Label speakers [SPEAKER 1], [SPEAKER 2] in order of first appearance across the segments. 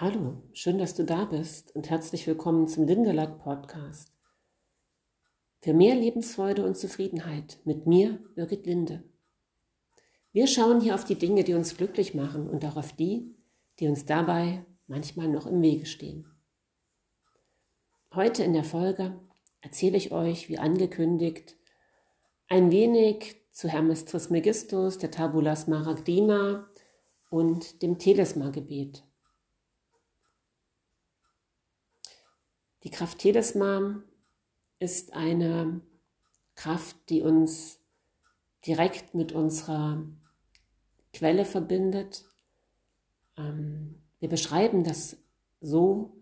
[SPEAKER 1] Hallo, schön, dass du da bist und herzlich willkommen zum Lindelack Podcast. Für mehr Lebensfreude und Zufriedenheit mit mir, Birgit Linde. Wir schauen hier auf die Dinge, die uns glücklich machen und auch auf die, die uns dabei manchmal noch im Wege stehen. Heute in der Folge erzähle ich euch, wie angekündigt, ein wenig zu Hermes Trismegistus, der Tabula Smaragdina und dem Telesma-Gebet. Die Kraft Telesma ist eine Kraft, die uns direkt mit unserer Quelle verbindet. Ähm, wir beschreiben das so,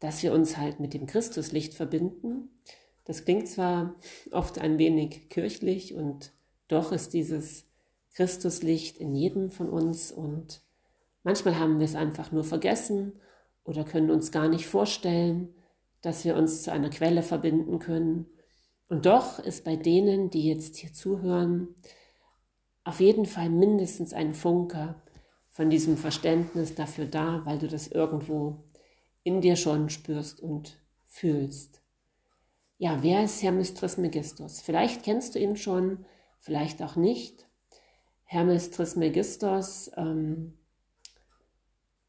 [SPEAKER 1] dass wir uns halt mit dem Christuslicht verbinden. Das klingt zwar oft ein wenig kirchlich und doch ist dieses Christuslicht in jedem von uns und manchmal haben wir es einfach nur vergessen oder können uns gar nicht vorstellen, dass wir uns zu einer Quelle verbinden können. Und doch ist bei denen, die jetzt hier zuhören, auf jeden Fall mindestens ein Funke von diesem Verständnis dafür da, weil du das irgendwo in dir schon spürst und fühlst. Ja, wer ist Hermes Trismegistus? Vielleicht kennst du ihn schon, vielleicht auch nicht. Hermes Trismegistus ähm,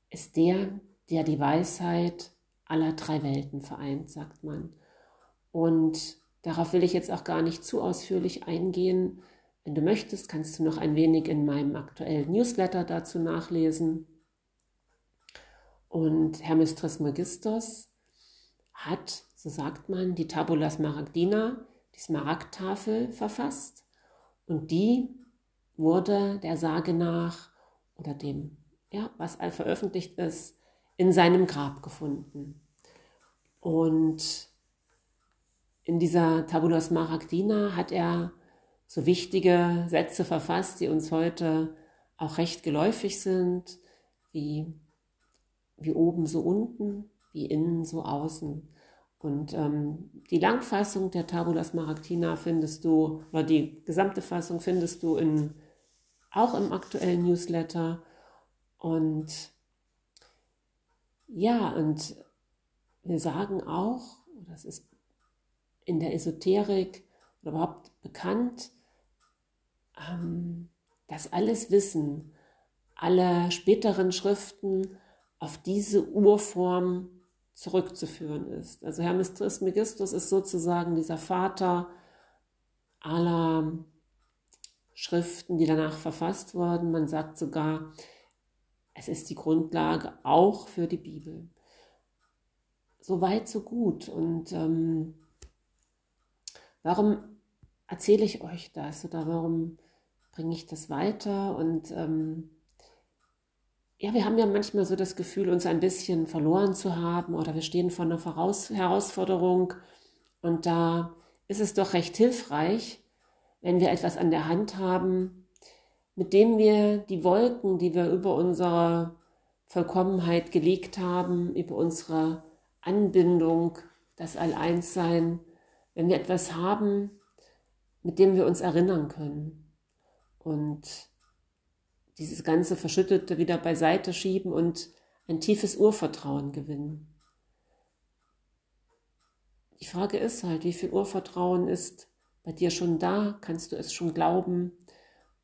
[SPEAKER 1] ist der, der die Weisheit aller drei Welten vereint, sagt man. Und darauf will ich jetzt auch gar nicht zu ausführlich eingehen. Wenn du möchtest, kannst du noch ein wenig in meinem aktuellen Newsletter dazu nachlesen. Und Hermes Trismegistus hat, so sagt man, die Tabula Smaragdina, die Smaragdtafel verfasst. Und die wurde der Sage nach oder dem, ja, was veröffentlicht ist, in seinem Grab gefunden. Und in dieser Tabula Smaragdina hat er so wichtige Sätze verfasst, die uns heute auch recht geläufig sind, wie, wie oben so unten, wie innen so außen. Und ähm, die Langfassung der Tabula Smaragdina findest du, oder die gesamte Fassung findest du in, auch im aktuellen Newsletter. Und ja, und wir sagen auch, das ist in der Esoterik überhaupt bekannt, ähm, dass alles Wissen, alle späteren Schriften auf diese Urform zurückzuführen ist. Also Hermes Trismegistus ist sozusagen dieser Vater aller Schriften, die danach verfasst wurden. Man sagt sogar, es ist die Grundlage auch für die Bibel. So weit, so gut. Und ähm, warum erzähle ich euch das oder warum bringe ich das weiter? Und ähm, ja, wir haben ja manchmal so das Gefühl, uns ein bisschen verloren zu haben oder wir stehen vor einer Voraus Herausforderung und da ist es doch recht hilfreich, wenn wir etwas an der Hand haben, mit dem wir die Wolken, die wir über unsere Vollkommenheit gelegt haben, über unsere Anbindung, das All-Eins-Sein, wenn wir etwas haben, mit dem wir uns erinnern können und dieses ganze Verschüttete wieder beiseite schieben und ein tiefes Urvertrauen gewinnen. Die Frage ist halt, wie viel Urvertrauen ist bei dir schon da? Kannst du es schon glauben?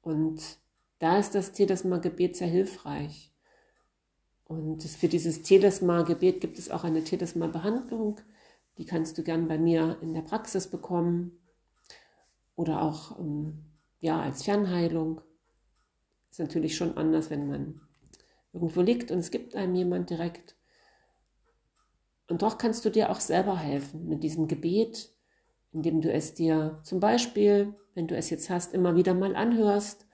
[SPEAKER 1] Und da ist das Telesma-Gebet sehr hilfreich. Und für dieses Telesma-Gebet gibt es auch eine Telesma-Behandlung. Die kannst du gern bei mir in der Praxis bekommen oder auch ähm, ja, als Fernheilung. Ist natürlich schon anders, wenn man irgendwo liegt und es gibt einem jemand direkt. Und doch kannst du dir auch selber helfen mit diesem Gebet, indem du es dir zum Beispiel, wenn du es jetzt hast, immer wieder mal anhörst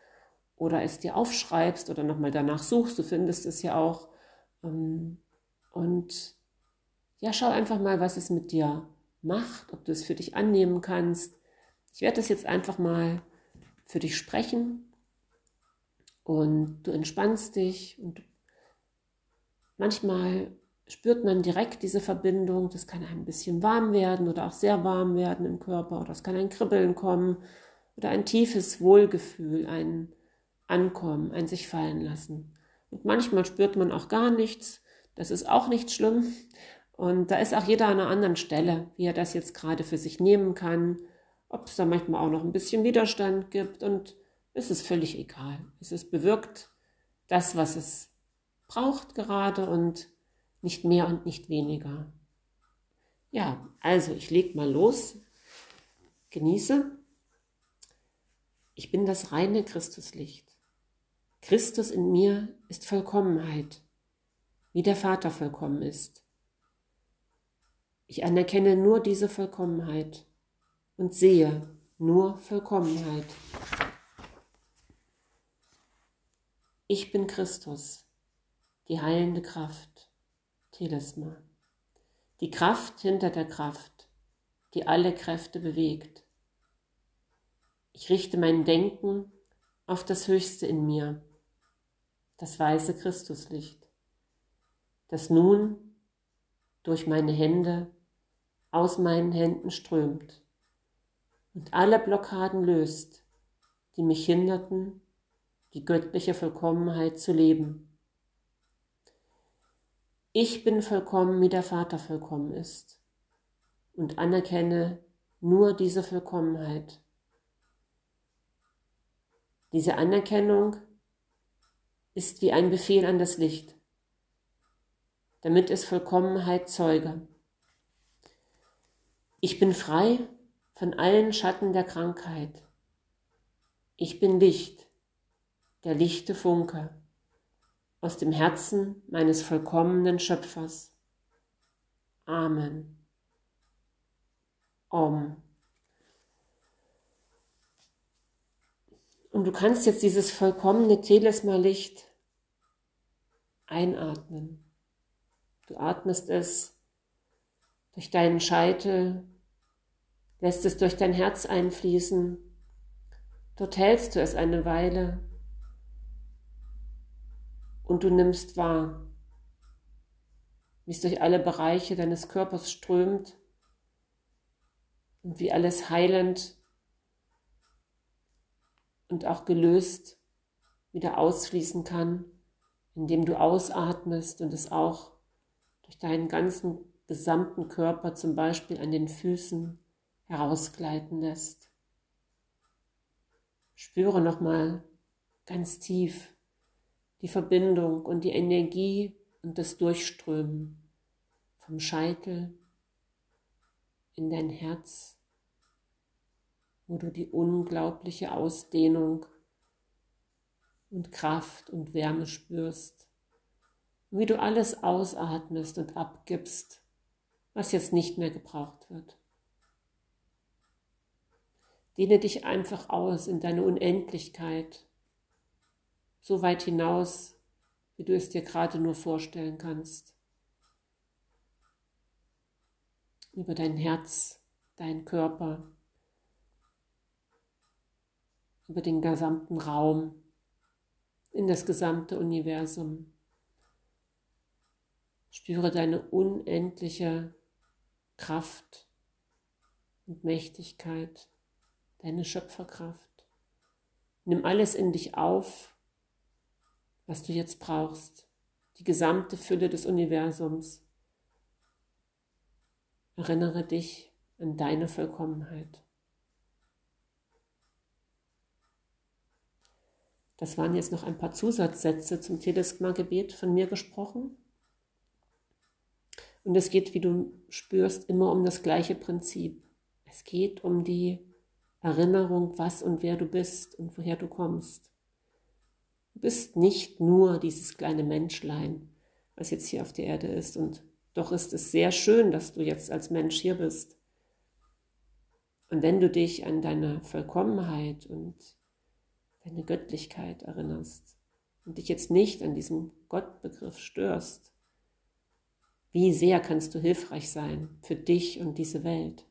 [SPEAKER 1] oder es dir aufschreibst oder nochmal danach suchst, du findest es ja auch. Ähm, und ja, schau einfach mal, was es mit dir macht, ob du es für dich annehmen kannst. Ich werde das jetzt einfach mal für dich sprechen und du entspannst dich und manchmal spürt man direkt diese Verbindung. Das kann ein bisschen warm werden oder auch sehr warm werden im Körper oder es kann ein Kribbeln kommen oder ein tiefes Wohlgefühl, ein ankommen, ein sich fallen lassen. Und manchmal spürt man auch gar nichts, Das ist auch nicht schlimm. Und da ist auch jeder an einer anderen Stelle, wie er das jetzt gerade für sich nehmen kann, ob es da manchmal auch noch ein bisschen Widerstand gibt und es ist völlig egal. Es ist bewirkt das, was es braucht gerade und nicht mehr und nicht weniger. Ja, also ich leg mal los, genieße. Ich bin das reine Christuslicht. Christus in mir ist Vollkommenheit, wie der Vater vollkommen ist. Ich anerkenne nur diese Vollkommenheit und sehe nur Vollkommenheit. Ich bin Christus, die heilende Kraft, Telesma, die Kraft hinter der Kraft, die alle Kräfte bewegt. Ich richte mein Denken auf das Höchste in mir, das weiße Christuslicht, das nun durch meine Hände aus meinen Händen strömt und alle Blockaden löst, die mich hinderten, die göttliche Vollkommenheit zu leben. Ich bin vollkommen, wie der Vater vollkommen ist und anerkenne nur diese Vollkommenheit. Diese Anerkennung ist wie ein Befehl an das Licht, damit es Vollkommenheit zeuge. Ich bin frei von allen Schatten der Krankheit. Ich bin Licht der lichte Funke aus dem Herzen meines vollkommenen Schöpfers. Amen. Om. Und du kannst jetzt dieses vollkommene Telesma-Licht einatmen. Du atmest es durch deinen Scheitel, lässt es durch dein Herz einfließen. Dort hältst du es eine Weile und du nimmst wahr, wie es durch alle Bereiche deines Körpers strömt und wie alles heilend und auch gelöst wieder ausfließen kann, indem du ausatmest und es auch durch deinen ganzen gesamten Körper, zum Beispiel an den Füßen, herausgleiten lässt. Spüre nochmal ganz tief, die Verbindung und die Energie und das Durchströmen vom Scheitel in dein Herz, wo du die unglaubliche Ausdehnung und Kraft und Wärme spürst, wie du alles ausatmest und abgibst, was jetzt nicht mehr gebraucht wird. Dehne dich einfach aus in deine Unendlichkeit so weit hinaus, wie du es dir gerade nur vorstellen kannst. Über dein Herz, dein Körper, über den gesamten Raum, in das gesamte Universum. Spüre deine unendliche Kraft und Mächtigkeit, deine Schöpferkraft. Nimm alles in dich auf was du jetzt brauchst, die gesamte Fülle des Universums. Erinnere dich an deine Vollkommenheit. Das waren jetzt noch ein paar Zusatzsätze zum Teleskma-Gebet von mir gesprochen. Und es geht, wie du spürst, immer um das gleiche Prinzip. Es geht um die Erinnerung, was und wer du bist und woher du kommst. Du bist nicht nur dieses kleine Menschlein, was jetzt hier auf der Erde ist. Und doch ist es sehr schön, dass du jetzt als Mensch hier bist. Und wenn du dich an deine Vollkommenheit und deine Göttlichkeit erinnerst und dich jetzt nicht an diesem Gottbegriff störst, wie sehr kannst du hilfreich sein für dich und diese Welt,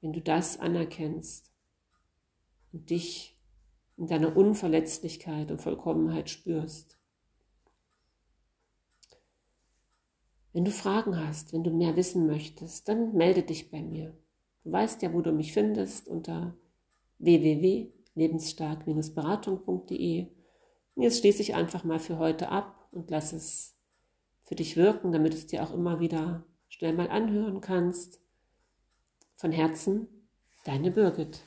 [SPEAKER 1] wenn du das anerkennst und dich in deiner Unverletzlichkeit und Vollkommenheit spürst. Wenn du Fragen hast, wenn du mehr wissen möchtest, dann melde dich bei mir. Du weißt ja, wo du mich findest unter www.lebensstark-beratung.de. Und jetzt schließe ich einfach mal für heute ab und lass es für dich wirken, damit es dir auch immer wieder schnell mal anhören kannst. Von Herzen, deine Birgit.